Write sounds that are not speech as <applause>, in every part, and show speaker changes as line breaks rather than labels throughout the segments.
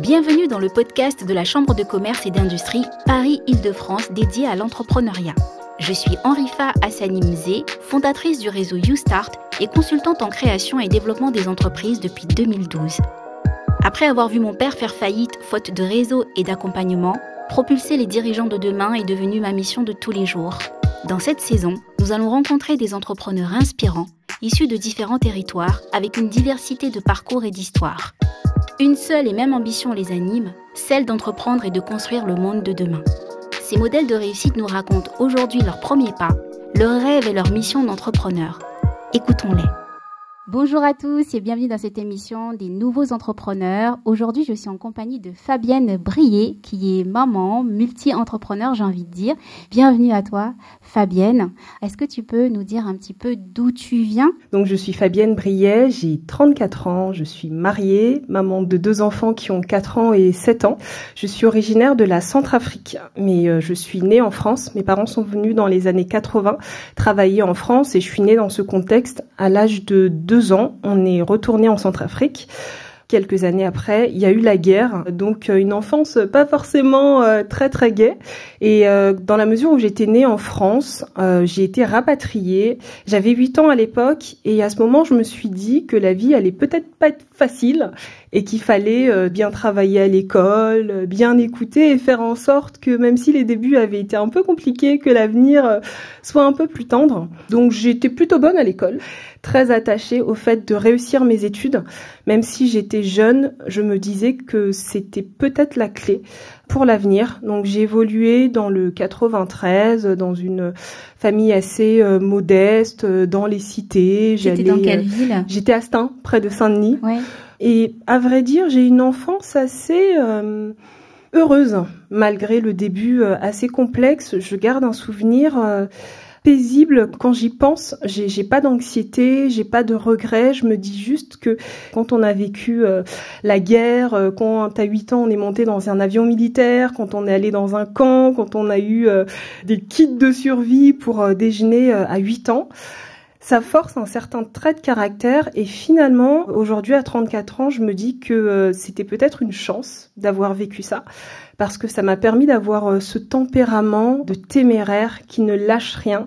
Bienvenue dans le podcast de la Chambre de commerce et d'industrie Paris-Île-de-France dédié à l'entrepreneuriat. Je suis Henrifa Hassani Mzé, fondatrice du réseau YouStart et consultante en création et développement des entreprises depuis 2012. Après avoir vu mon père faire faillite faute de réseau et d'accompagnement, propulser les dirigeants de demain est devenu ma mission de tous les jours. Dans cette saison, nous allons rencontrer des entrepreneurs inspirants, issus de différents territoires, avec une diversité de parcours et d'histoires. Une seule et même ambition les anime, celle d'entreprendre et de construire le monde de demain. Ces modèles de réussite nous racontent aujourd'hui leurs premiers pas, leurs rêves et leur mission d'entrepreneur. Écoutons-les. Bonjour à tous et bienvenue dans cette émission des nouveaux entrepreneurs. Aujourd'hui, je suis en compagnie de Fabienne Brier, qui est maman, multi-entrepreneur, j'ai envie de dire. Bienvenue à toi, Fabienne. Est-ce que tu peux nous dire un petit peu d'où tu viens?
Donc, je suis Fabienne Brier, j'ai 34 ans, je suis mariée, maman de deux enfants qui ont 4 ans et 7 ans. Je suis originaire de la Centrafrique, mais euh, je suis née en France. Mes parents sont venus dans les années 80 travailler en France et je suis née dans ce contexte à l'âge de 2 ans, on est retourné en Centrafrique. Quelques années après, il y a eu la guerre, donc euh, une enfance pas forcément euh, très très gaie. Et euh, dans la mesure où j'étais née en France, j'ai été rapatriée. J'avais 8 ans à l'époque et à ce moment, je me suis dit que la vie allait peut-être pas être facile et qu'il fallait bien travailler à l'école, bien écouter et faire en sorte que même si les débuts avaient été un peu compliqués, que l'avenir soit un peu plus tendre. Donc j'étais plutôt bonne à l'école très attachée au fait de réussir mes études. Même si j'étais jeune, je me disais que c'était peut-être la clé pour l'avenir. Donc j'ai évolué dans le 93, dans une famille assez euh, modeste, euh, dans les cités.
J'étais dans quelle euh, ville?
J'étais à Stein, près de Saint-Denis. Et à vrai dire, j'ai une enfance assez heureuse, malgré le début assez complexe. Je garde un souvenir paisible quand j'y pense. J'ai pas d'anxiété, j'ai pas de regrets. Je me dis juste que quand on a vécu euh, la guerre, euh, quand à 8 ans on est monté dans un avion militaire, quand on est allé dans un camp, quand on a eu euh, des kits de survie pour déjeuner à 8 ans, ça force un certain trait de caractère et finalement, aujourd'hui à 34 ans, je me dis que c'était peut-être une chance d'avoir vécu ça parce que ça m'a permis d'avoir euh, ce tempérament de téméraire qui ne lâche rien,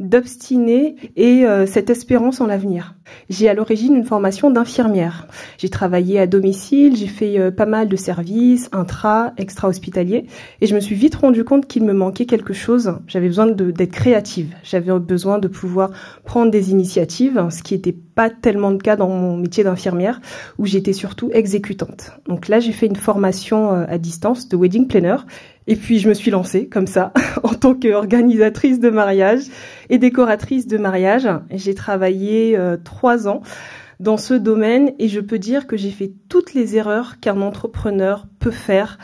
d'obstiné et euh, cette espérance en l'avenir. J'ai à l'origine une formation d'infirmière. J'ai travaillé à domicile, j'ai fait euh, pas mal de services, intra, extra-hospitaliers, et je me suis vite rendu compte qu'il me manquait quelque chose. J'avais besoin d'être créative, j'avais besoin de pouvoir prendre des initiatives, ce qui n'était pas tellement le cas dans mon métier d'infirmière, où j'étais surtout exécutante. Donc là, j'ai fait une formation euh, à distance de wedding planner, et puis je me suis lancée comme ça <laughs> en tant qu'organisatrice de mariage et décoratrice de mariage. J'ai travaillé euh, trois ans dans ce domaine et je peux dire que j'ai fait toutes les erreurs qu'un entrepreneur peut faire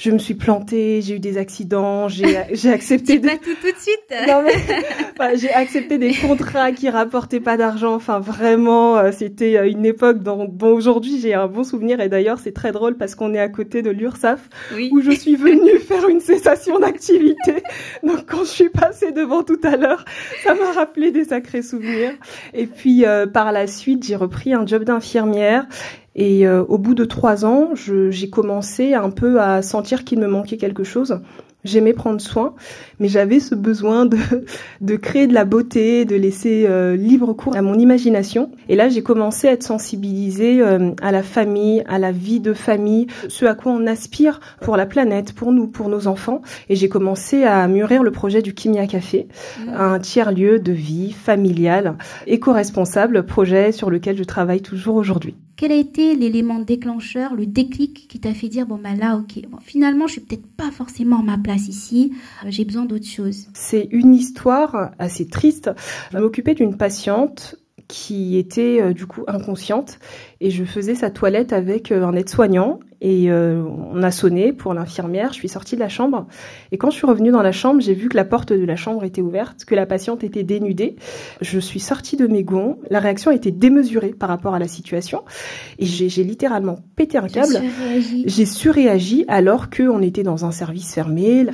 je me suis plantée, j'ai eu des accidents, j'ai <laughs> accepté
des... pas tout tout de suite.
non mais j'ai accepté des <laughs> contrats qui rapportaient pas d'argent. Enfin vraiment, euh, c'était euh, une époque dont bon aujourd'hui j'ai un bon souvenir et d'ailleurs c'est très drôle parce qu'on est à côté de l'URSSAF où je suis venue <laughs> faire une cessation d'activité. Donc quand je suis passée devant tout à l'heure, ça m'a rappelé des sacrés souvenirs. Et puis euh, par la suite, j'ai repris un job d'infirmière et euh, au bout de trois ans, j'ai commencé un peu à sentir qu'il me manquait quelque chose. J'aimais prendre soin, mais j'avais ce besoin de, <laughs> de créer de la beauté, de laisser euh, libre cours à mon imagination. Et là, j'ai commencé à être sensibilisée euh, à la famille, à la vie de famille, ce à quoi on aspire pour la planète, pour nous, pour nos enfants. Et j'ai commencé à mûrir le projet du Kimia Café, mmh. un tiers-lieu de vie familiale, éco-responsable, projet sur lequel je travaille toujours aujourd'hui.
Quel a été l'élément déclencheur, le déclic qui t'a fait dire bon ben là ok finalement je suis peut-être pas forcément à ma place ici, euh, j'ai besoin d'autre chose.
C'est une histoire assez triste. Je m'occupais d'une patiente qui était euh, du coup inconsciente et je faisais sa toilette avec euh, un aide-soignant. Et euh, on a sonné pour l'infirmière, je suis sortie de la chambre. Et quand je suis revenue dans la chambre, j'ai vu que la porte de la chambre était ouverte, que la patiente était dénudée. Je suis sortie de mes gonds, la réaction était démesurée par rapport à la situation. Et j'ai littéralement pété un câble. J'ai surréagi alors qu'on était dans un service fermé.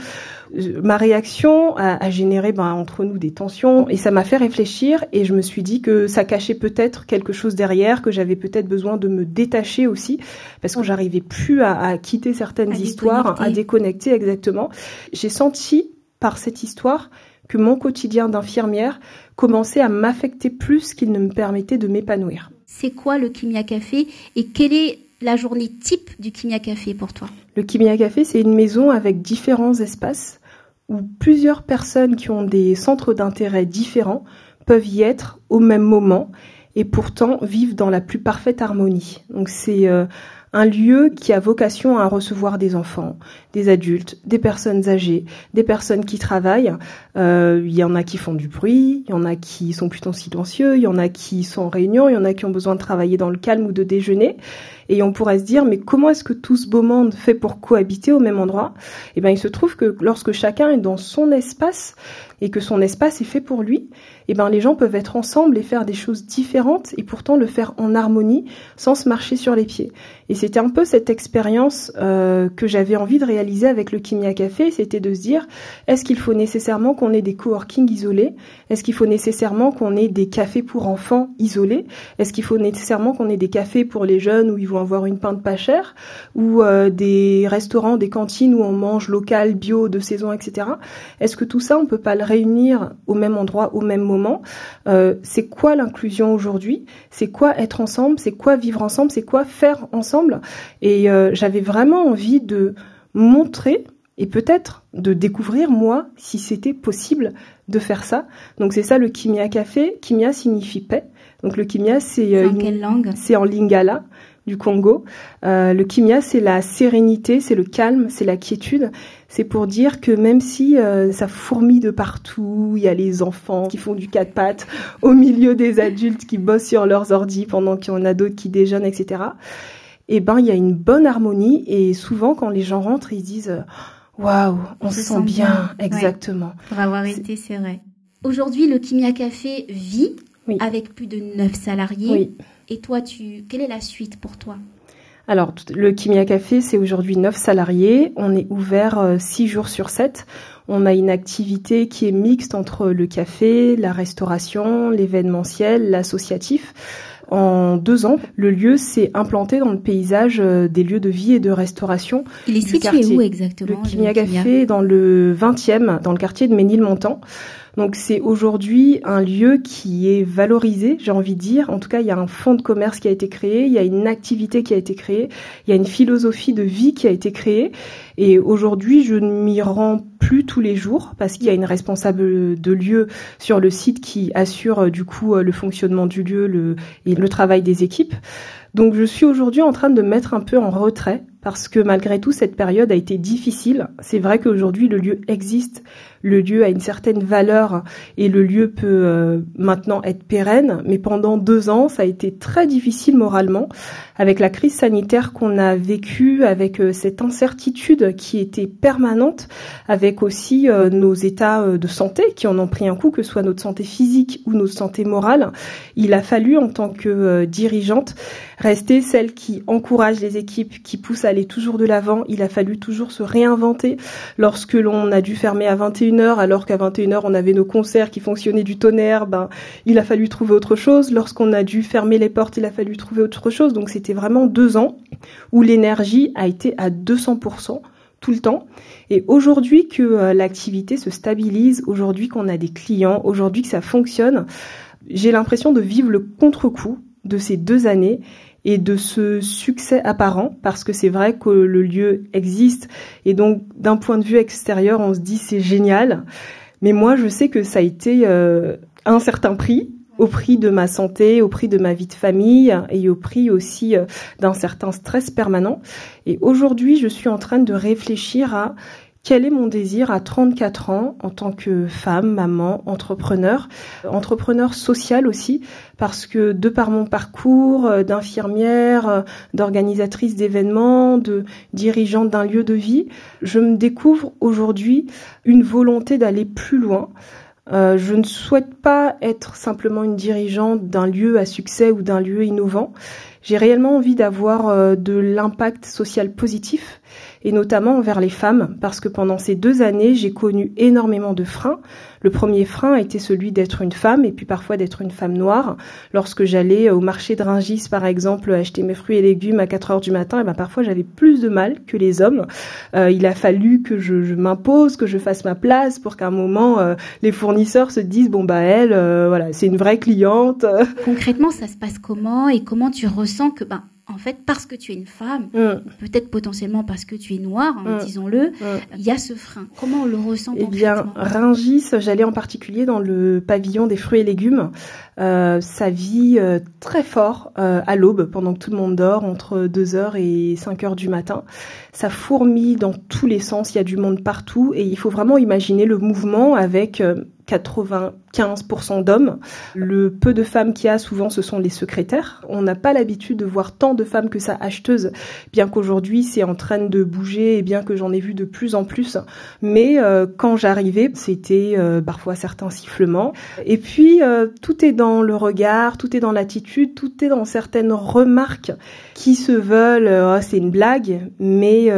Ma réaction a, généré ben, entre nous des tensions. Et ça m'a fait réfléchir. Et je me suis dit que ça cachait peut-être quelque chose derrière, que j'avais peut-être besoin de me détacher aussi parce que j'arrivais plus plus à, quitter certaines histoires, à déconnecter exactement. J'ai senti par cette histoire que mon quotidien d'infirmière commençait à m'affecter plus qu'il ne me permettait de m'épanouir.
C'est quoi le Kimia Café et quelle est la journée type du Kimia Café pour toi?
Le Kimia Café, c'est une maison avec différents espaces où plusieurs personnes qui ont des centres d'intérêt différents peuvent y être au même moment et pourtant vivent dans la plus parfaite harmonie. Donc c'est euh, un lieu qui a vocation à recevoir des enfants, des adultes, des personnes âgées, des personnes qui travaillent. Euh, il y en a qui font du bruit, il y en a qui sont plutôt silencieux, il y en a qui sont en réunion, il y en a qui ont besoin de travailler dans le calme ou de déjeuner. Et on pourrait se dire, mais comment est-ce que tout ce beau monde fait pour cohabiter au même endroit? Eh bien, il se trouve que lorsque chacun est dans son espace et que son espace est fait pour lui, eh ben les gens peuvent être ensemble et faire des choses différentes et pourtant le faire en harmonie sans se marcher sur les pieds. Et c'était un peu cette expérience euh, que j'avais envie de réaliser avec le Kimia Café, c'était de se dire est-ce qu'il faut nécessairement qu'on ait des coworking isolés? Est-ce qu'il faut nécessairement qu'on ait des cafés pour enfants isolés? Est-ce qu'il faut nécessairement qu'on ait des cafés pour les jeunes où ils vont avoir une pinte pas chère? Ou euh, des restaurants, des cantines où on mange local, bio, de saison, etc. Est-ce que tout ça on peut pas le réunir au même endroit, au même moment? Euh, C'est quoi l'inclusion aujourd'hui? C'est quoi être ensemble? C'est quoi vivre ensemble? C'est quoi faire ensemble? Et euh, j'avais vraiment envie de montrer et peut-être de découvrir moi si c'était possible de faire ça. Donc c'est ça le Kimia Café. Kimia signifie paix. Donc le Kimia c'est
euh, en quelle langue?
C'est en Lingala du Congo. Euh, le kimia, c'est la sérénité, c'est le calme, c'est la quiétude. C'est pour dire que même si euh, ça fourmille de partout, il y a les enfants qui font du quatre pattes au milieu des adultes qui bossent sur leurs ordis pendant qu'il y en a d'autres qui déjeunent, etc. Eh ben, il y a une bonne harmonie et souvent quand les gens rentrent, ils disent waouh, on, se sent bien, exactement.
Pour avoir été, c'est vrai. Aujourd'hui, le Kimia Café vit avec plus de 9 salariés.
Oui.
Et toi, tu, quelle est la suite pour toi?
Alors, le Kimia Café, c'est aujourd'hui 9 salariés. On est ouvert 6 euh, jours sur 7. On a une activité qui est mixte entre le café, la restauration, l'événementiel, l'associatif. En deux ans, le lieu s'est implanté dans le paysage euh, des lieux de vie et de restauration.
Il est situé où exactement
Le Kimia Café dans le 20e, dans le quartier de Ménilmontant. Donc c'est aujourd'hui un lieu qui est valorisé, j'ai envie de dire. En tout cas, il y a un fonds de commerce qui a été créé, il y a une activité qui a été créée, il y a une philosophie de vie qui a été créée. Et aujourd'hui, je ne m'y rends plus tous les jours parce qu'il y a une responsable de lieu sur le site qui assure euh, du coup euh, le fonctionnement du lieu le, et le travail des équipes. Donc je suis aujourd'hui en train de mettre un peu en retrait parce que malgré tout cette période a été difficile. C'est vrai qu'aujourd'hui le lieu existe, le lieu a une certaine valeur et le lieu peut euh, maintenant être pérenne, mais pendant deux ans ça a été très difficile moralement avec la crise sanitaire qu'on a vécue, avec euh, cette incertitude qui était permanente, avec aussi euh, nos états de santé qui en ont pris un coup, que ce soit notre santé physique ou notre santé morale. Il a fallu en tant que dirigeante rester celle qui encourage les équipes, qui pousse à aller toujours de l'avant. Il a fallu toujours se réinventer lorsque l'on a dû fermer à 21h alors qu'à 21h on avait nos concerts qui fonctionnaient du tonnerre, ben il a fallu trouver autre chose. Lorsqu'on a dû fermer les portes, il a fallu trouver autre chose. Donc vraiment deux ans où l'énergie a été à 200% tout le temps. Et aujourd'hui que euh, l'activité se stabilise, aujourd'hui qu'on a des clients, aujourd'hui que ça fonctionne, j'ai l'impression de vivre le contre-coup de ces deux années et de ce succès apparent, parce que c'est vrai que le lieu existe, et donc d'un point de vue extérieur, on se dit c'est génial, mais moi je sais que ça a été euh, un certain prix, au prix de ma santé, au prix de ma vie de famille et au prix aussi euh, d'un certain stress permanent. Et aujourd'hui, je suis en train de réfléchir à quel est mon désir à 34 ans en tant que femme, maman, entrepreneur, entrepreneur social aussi, parce que de par mon parcours euh, d'infirmière, euh, d'organisatrice d'événements, de dirigeante d'un lieu de vie, je me découvre aujourd'hui une volonté d'aller plus loin. Euh, je ne souhaite pas être simplement une dirigeante d'un lieu à succès ou d'un lieu innovant. J'ai réellement envie d'avoir de l'impact social positif et notamment envers les femmes, parce que pendant ces deux années, j'ai connu énormément de freins. Le premier frein était celui d'être une femme et puis parfois d'être une femme noire. Lorsque j'allais au marché de Ringis, par exemple, acheter mes fruits et légumes à 4 heures du matin, et ben parfois j'avais plus de mal que les hommes. Euh, il a fallu que je, m'impose, que je fasse ma place pour qu'à un moment euh, les fournisseurs se disent bon bah elle, euh, voilà, c'est une vraie cliente.
Concrètement, ça se passe comment et comment tu ressens que ben en fait, parce que tu es une femme, mm. peut-être potentiellement parce que tu es noire, hein, mm. disons-le, mm. il y a ce frein. Comment on le ressent
Eh bien, Ringis, j'allais en particulier dans le pavillon des fruits et légumes. Euh, ça vit euh, très fort euh, à l'aube, pendant que tout le monde dort, entre 2h et 5h du matin. Ça fourmille dans tous les sens, il y a du monde partout, et il faut vraiment imaginer le mouvement avec 95% d'hommes. Le peu de femmes qu'il y a, souvent, ce sont les secrétaires. On n'a pas l'habitude de voir tant de femmes que ça acheteuses, bien qu'aujourd'hui, c'est en train de bouger et bien que j'en ai vu de plus en plus. Mais euh, quand j'arrivais, c'était euh, parfois certains sifflements. Et puis, euh, tout est dans le regard, tout est dans l'attitude, tout est dans certaines remarques qui se veulent, oh, c'est une blague, mais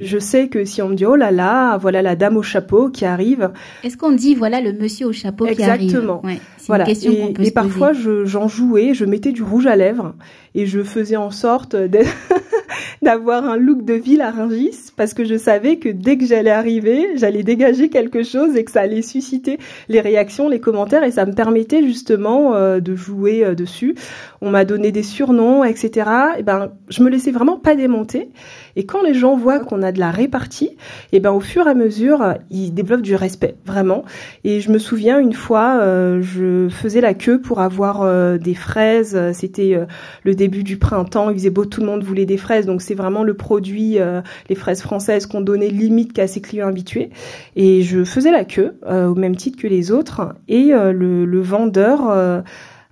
je sais que si on me dit oh là là, voilà la dame au chapeau qui arrive.
Est-ce qu'on dit voilà le monsieur au chapeau
qui arrive?
Exactement.
voilà. Une question et, et parfois j'en jouais, je mettais du rouge à lèvres et je faisais en sorte <laughs> d'avoir un look de ville à Rungis parce que je savais que dès que j'allais arriver, j'allais dégager quelque chose et que ça allait susciter les réactions, les commentaires et ça me permettait justement euh, de jouer euh, dessus. On m'a donné des surnoms, etc. Et ben, je me laissais vraiment pas démonter. Et quand les gens voient qu'on a de la répartie, et ben au fur et à mesure, ils développent du respect, vraiment. Et je me souviens une fois, euh, je faisais la queue pour avoir des fraises. C'était le début du printemps, il faisait beau, tout le monde voulait des fraises, donc c'est vraiment le produit, euh, les fraises françaises qu'on donnait limite qu'à ses clients habitués. Et je faisais la queue euh, au même titre que les autres, et euh, le, vendeur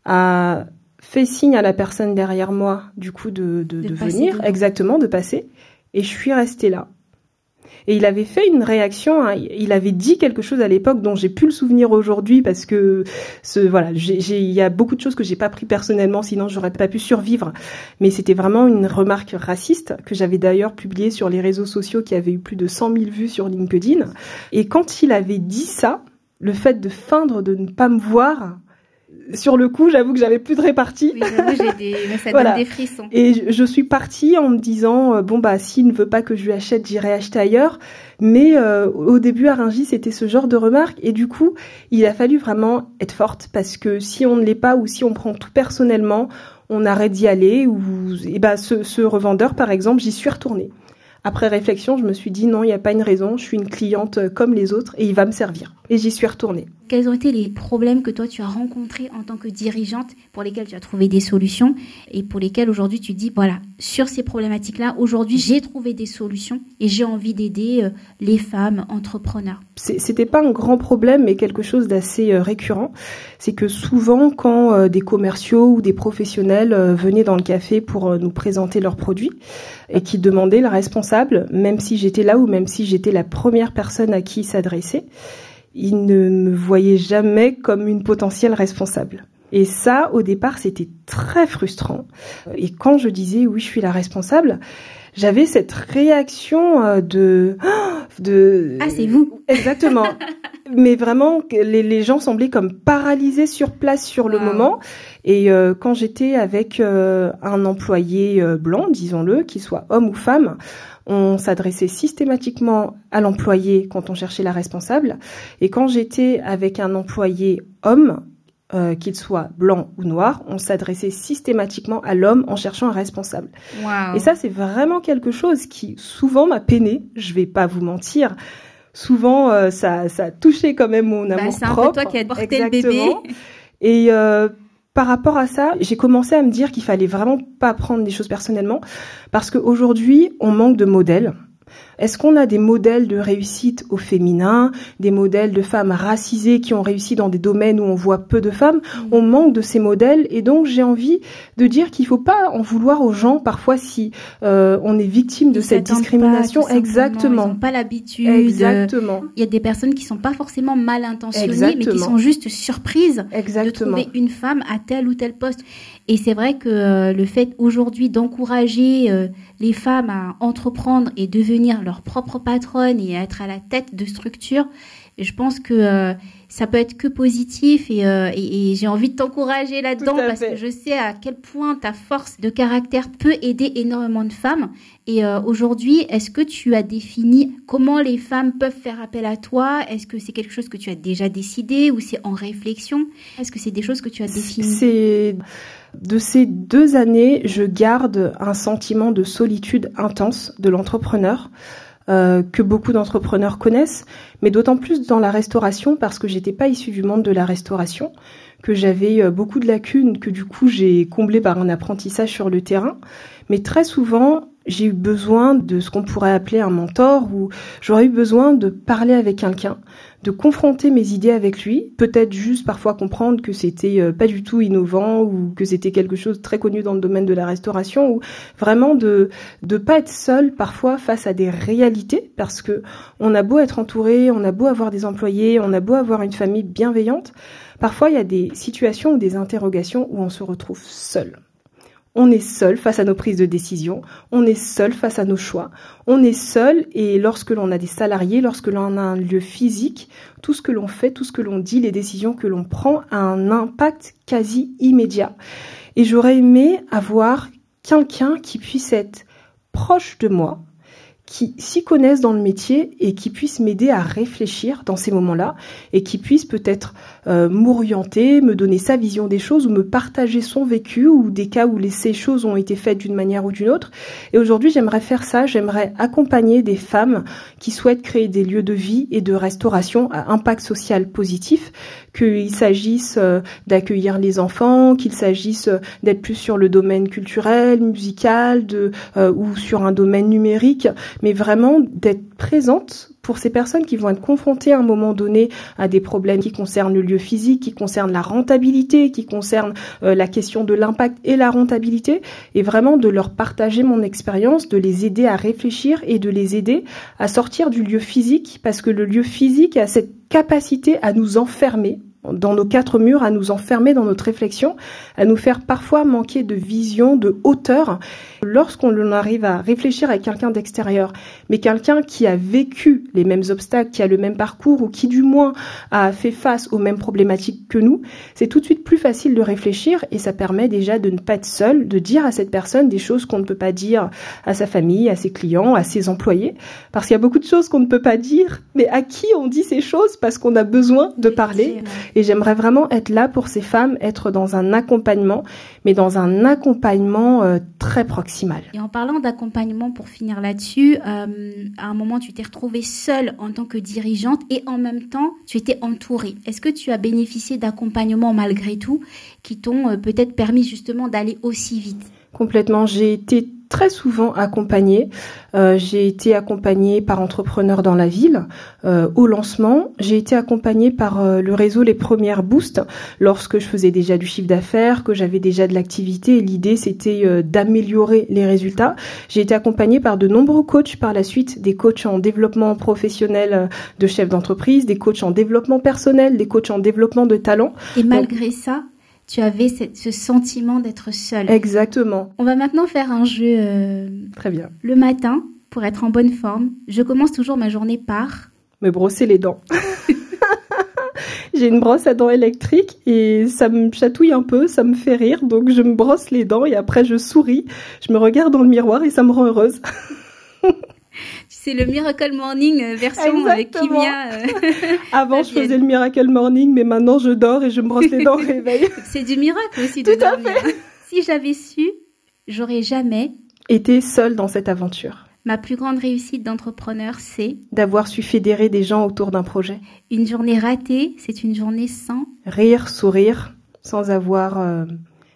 a fait signe à la personne derrière moi, du coup, de, de venir, exactement, de passer, et je suis restée là. Et il avait fait une réaction, hein, il avait dit quelque chose à l'époque dont j'ai plus le souvenir aujourd'hui parce que ce, voilà, il y a beaucoup de choses que j'ai pas pris personnellement, sinon j'aurais pas pu survivre. Mais c'était vraiment une remarque raciste que j'avais d'ailleurs publiée sur les réseaux sociaux qui avait eu plus de 100 000 vues sur LinkedIn. Et quand il avait dit ça, le fait de feindre de ne pas me voir, sur le coup, j'avoue que j'avais plus de répartie.
Oui, j'ai des, ça donne des frissons.
Et je, suis partie en me disant euh, bon bah s'il ne veut pas que je lui achète, j'irai acheter ailleurs. Mais euh, au début, à c'était ce genre de remarque et du coup, il a fallu vraiment être forte parce que si on ne l'est pas ou si on prend tout personnellement, on arrête d'y aller ou et bah ce, ce revendeur par exemple, j'y suis retournée. Après réflexion, je me suis dit non, il n'y a pas une raison, je suis une cliente comme les autres et il va me servir. Et j'y suis retournée.
Quels ont été les problèmes que toi tu as rencontrés en tant que dirigeante pour lesquels tu as trouvé des solutions et pour lesquels aujourd'hui tu dis voilà, sur ces problématiques-là, aujourd'hui j'ai trouvé des solutions et j'ai envie d'aider euh, les femmes entrepreneurs
C'était pas un grand problème mais quelque chose d'assez euh, récurrent. C'est que souvent quand euh, des commerciaux ou des professionnels venaient dans le café pour nous présenter leurs produits et qui demandaient le responsable, même si j'étais là ou même si j'étais la première personne à qui s'adresser, il ne me voyait jamais comme une potentielle responsable. Et ça, au départ, c'était très frustrant. Et quand je disais oui, je suis la responsable, j'avais cette réaction euh, de <gasps>
de ah c'est vous <laughs>
exactement. Mais vraiment, les, les, gens semblaient comme paralysés sur place sur le moment. Et euh, quand j'étais avec euh, un employé blanc, disons-le, qu'il soit homme ou femme, on s'adressait systématiquement à l'employé quand on cherchait la responsable. Et quand j'étais avec un employé homme, euh, qu'il soit blanc ou noir, on s'adressait systématiquement à l'homme en cherchant un responsable. Et ça, c'est vraiment quelque chose qui souvent m'a peiné. Je vais pas vous mentir. Souvent, euh, ça, ça a touché quand même mon bah, amour propre. C'est un peu
toi qui as porté le bébé.
Et euh, par rapport à ça, j'ai commencé à me dire qu'il fallait vraiment pas prendre des choses personnellement parce qu'aujourd'hui, on manque de modèles. Est-ce qu'on a des modèles de réussite au féminin, des modèles de femmes racisées qui ont réussi dans des domaines où on voit peu de femmes? Mm. On manque de ces modèles et donc j'ai envie de dire qu'il faut pas en vouloir aux gens parfois si euh, on est victime de cette discrimination.
Pas,
Exactement.
Ils n'ont pas l'habitude.
Exactement.
Il y a des personnes qui sont pas forcément mal intentionnées, mais qui sont juste surprises
Exactement.
de trouver une femme à tel ou tel poste. Et c'est vrai que euh, le fait aujourd'hui d'encourager euh, les femmes à entreprendre et devenir leur propre patronne et être à la tête de structures, je pense que euh, ça peut être que positif et, et, et j'ai envie de t'encourager là-dedans parce que je sais à quel point ta force de caractère peut aider énormément de femmes. Et aujourd'hui, est-ce que tu as défini comment les femmes peuvent faire appel à toi? Est-ce que c'est quelque chose que tu as déjà décidé ou c'est en réflexion? Est-ce que c'est des choses que tu as définies?
De ces deux années, je garde un sentiment de solitude intense de l'entrepreneur. Euh, que beaucoup d'entrepreneurs connaissent, mais d'autant plus dans la restauration parce que j'étais pas issue du monde de la restauration, que j'avais euh, beaucoup de lacunes que du coup j'ai comblé par un apprentissage sur le terrain. Mais très souvent, j'ai eu besoin de ce qu'on pourrait appeler un mentor ou j'aurais eu besoin de parler avec quelqu'un, de confronter mes idées avec lui, peut-être juste parfois comprendre que c'était euh, pas du tout innovant ou que c'était quelque chose de très connu dans le domaine de la restauration ou vraiment de de pas être seul parfois face à des réalités parce que on a beau être entouré, on a beau avoir des employés, on a beau avoir une famille bienveillante, parfois il y a des situations ou des interrogations où on se retrouve seul. On est seul face à nos prises de décision, on est seul face à nos choix, on est seul et lorsque l'on a des salariés, lorsque l'on a un lieu physique, tout ce que l'on fait, tout ce que l'on dit, les décisions que l'on prend a un impact quasi immédiat. Et j'aurais aimé avoir quelqu'un qui puisse être proche de moi, qui s'y connaissent dans le métier et qui puissent m'aider à réfléchir dans ces moments-là et qui puissent peut-être euh, m'orienter, me donner sa vision des choses ou me partager son vécu ou des cas où les, ces choses ont été faites d'une manière ou d'une autre. Et aujourd'hui, j'aimerais faire ça, j'aimerais accompagner des femmes qui souhaitent créer des lieux de vie et de restauration à impact social positif, qu'il s'agisse euh, d'accueillir les enfants, qu'il s'agisse euh, d'être plus sur le domaine culturel, musical, de, ou sur un domaine numérique mais vraiment d'être présente pour ces personnes qui vont être confrontées à un moment donné à des problèmes qui concernent le lieu physique, qui concernent la rentabilité, qui concernent euh, la question de l'impact et la rentabilité, et vraiment de leur partager mon expérience, de les aider à réfléchir et de les aider à sortir du lieu physique, parce que le lieu physique a cette capacité à nous enfermer dans nos quatre murs, à nous enfermer dans notre réflexion, à nous faire parfois manquer de vision, de hauteur, lorsqu'on arrive à réfléchir avec quelqu'un d'extérieur, mais quelqu'un qui a vécu les mêmes obstacles, qui a le même parcours ou qui du moins a fait face aux mêmes problématiques que nous, c'est tout de suite plus facile de réfléchir et ça permet déjà de ne pas être seul, de dire à cette personne des choses qu'on ne peut pas dire à sa famille, à ses clients, à ses employés, parce qu'il y a beaucoup de choses qu'on ne peut pas dire, mais à qui on dit ces choses parce qu'on a besoin de parler. Et j'aimerais vraiment être là pour ces femmes, être dans un accompagnement, mais dans un accompagnement euh, très proximal.
Et en parlant d'accompagnement, pour finir là-dessus, euh, à un moment, tu t'es retrouvée seule en tant que dirigeante et en même temps, tu étais entourée. Est-ce que tu as bénéficié d'accompagnement malgré tout qui t'ont euh, peut-être permis justement d'aller aussi vite?
Complètement. J'ai été très souvent accompagnée. Euh, j'ai été accompagnée par entrepreneurs dans la ville euh, au lancement. J'ai été accompagnée par euh, le réseau Les Premières Boosts lorsque je faisais déjà du chiffre d'affaires, que j'avais déjà de l'activité. L'idée, c'était d'améliorer les résultats. J'ai été accompagnée par de nombreux coachs par la suite, des coachs en développement professionnel de chefs d'entreprise, des coachs en développement personnel, des coachs en développement de talent.
Et malgré ça, tu avais ce sentiment d'être seule.
Exactement.
On va maintenant faire un jeu. Euh,
Très bien.
Le matin, pour être en bonne forme, je commence toujours ma journée par.
Me brosser les dents. <laughs> J'ai une brosse à dents électrique et ça me chatouille un peu, ça me fait rire, donc je me brosse les dents et après je souris, je me regarde dans le miroir et ça me rend heureuse. <laughs>
C'est le Miracle Morning euh, version avec Kimia. Euh, <laughs>
Avant, je faisais le Miracle Morning, mais maintenant, je dors et je me brosse les dents au <laughs> réveil.
C'est du miracle aussi de
Tout à fait.
Si j'avais su, j'aurais jamais
été seule dans cette aventure.
Ma plus grande réussite d'entrepreneur, c'est
d'avoir su fédérer des gens autour d'un projet.
Une journée ratée, c'est une journée sans
rire, sourire, sans avoir euh,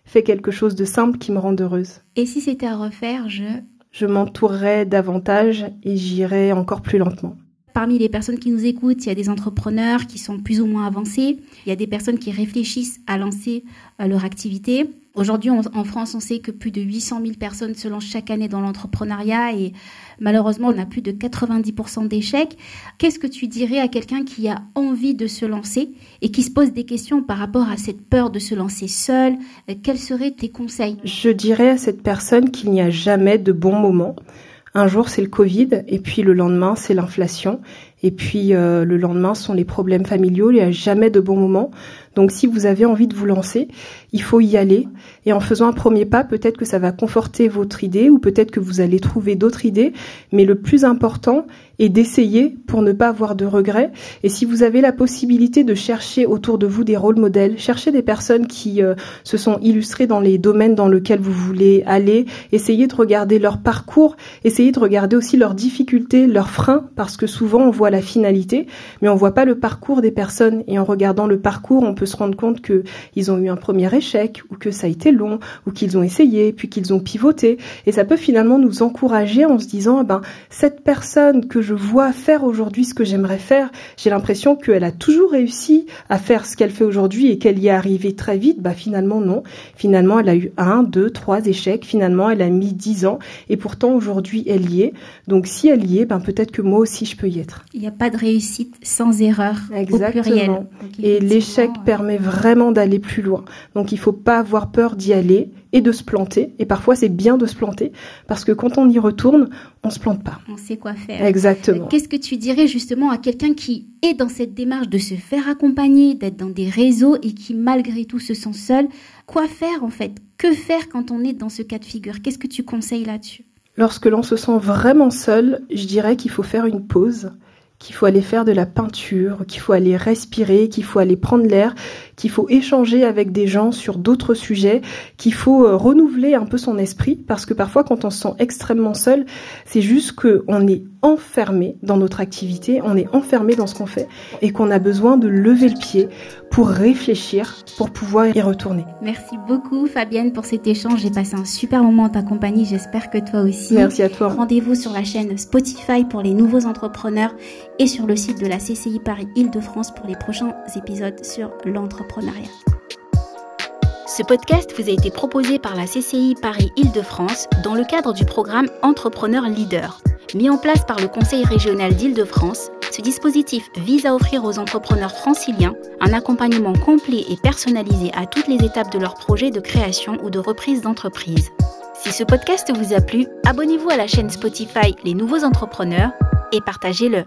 fait quelque chose de simple qui me rende heureuse.
Et si c'était à refaire, je
je m'entourerai davantage et j'irai encore plus lentement.
Parmi les personnes qui nous écoutent, il y a des entrepreneurs qui sont plus ou moins avancés, il y a des personnes qui réfléchissent à lancer euh, leur activité. Aujourd'hui, en France, on sait que plus de 800 000 personnes se lancent chaque année dans l'entrepreneuriat et malheureusement, on a plus de 90% d'échecs. Qu'est-ce que tu dirais à quelqu'un qui a envie de se lancer et qui se pose des questions par rapport à cette peur de se lancer seul? Euh, Quels seraient tes conseils?
Je dirais à cette personne qu'il n'y a jamais de bon moment. Un jour, c'est le Covid, et puis le lendemain, c'est l'inflation, et puis euh, le lendemain sont les problèmes familiaux. Il n'y a jamais de bon moment. Donc si vous avez envie de vous lancer, il faut y aller. Et en faisant un premier pas, peut-être que ça va conforter votre idée ou peut-être que vous allez trouver d'autres idées. Mais le plus important est d'essayer pour ne pas avoir de regrets. Et si vous avez la possibilité de chercher autour de vous des rôles modèles, chercher des personnes qui euh, se sont illustrées dans les domaines dans lesquels vous voulez aller, essayez de regarder leur parcours, essayez de regarder aussi leurs difficultés, leurs freins, parce que souvent on voit la finalité, mais on voit pas le parcours des personnes. Et en regardant le parcours, on peut se rendre compte que ils ont eu un premier échec, ou que ça a été long, ou qu'ils ont essayé, puis qu'ils ont pivoté. Et ça peut finalement nous encourager en se disant, eh ben, cette personne que je vois faire aujourd'hui ce que j'aimerais faire, j'ai l'impression qu'elle a toujours réussi à faire ce qu'elle fait aujourd'hui et qu'elle y est arrivée très vite. Bah, finalement, non. Finalement, elle a eu un, deux, trois échecs. Finalement, elle a mis dix ans. Et pourtant, aujourd'hui, elle y est. Donc, si elle y est, ben, peut-être que moi aussi, je peux y être.
Il n'y a pas de réussite sans erreur. Exactement.
et l'échec permet vraiment d'aller plus loin. Donc il faut pas avoir peur d'y aller et de se planter. Et parfois c'est bien de se planter parce que quand on y retourne, on se plante pas.
On sait quoi faire.
Exactement.
Qu'est-ce que tu dirais justement à quelqu'un qui est dans cette démarche de se faire accompagner, d'être dans des réseaux et qui malgré tout se sent seul? Quoi faire en fait? Que faire quand on est dans ce cas de figure? Qu'est-ce que tu conseilles là-dessus?
Lorsque l'on se sent vraiment seul, je dirais qu'il faut faire une pause qu'il faut aller faire de la peinture, qu'il faut aller respirer, qu'il faut aller prendre l'air, qu'il faut échanger avec des gens sur d'autres sujets, qu'il faut euh, renouveler un peu son esprit, parce que parfois quand on se sent extrêmement seul, c'est juste qu'on est enfermé dans notre activité, on est enfermé dans ce qu'on fait, et qu'on a besoin de lever le pied pour réfléchir, pour pouvoir y retourner.
Merci beaucoup Fabienne pour cet échange, j'ai passé un super moment en ta compagnie, j'espère que toi aussi.
Merci à toi.
Rendez-vous sur la chaîne Spotify pour les nouveaux entrepreneurs et sur le site de la CCI Paris Île-de-France pour les prochains épisodes sur l'entrepreneuriat. Ce podcast vous a été proposé par la CCI Paris Île-de-France dans le cadre du programme Entrepreneur Leader. Mis en place par le Conseil régional d'Île-de-France, ce dispositif vise à offrir aux entrepreneurs franciliens un accompagnement complet et personnalisé à toutes les étapes de leur projet de création ou de reprise d'entreprise. Si ce podcast vous a plu, abonnez-vous à la chaîne Spotify Les Nouveaux Entrepreneurs et partagez-le.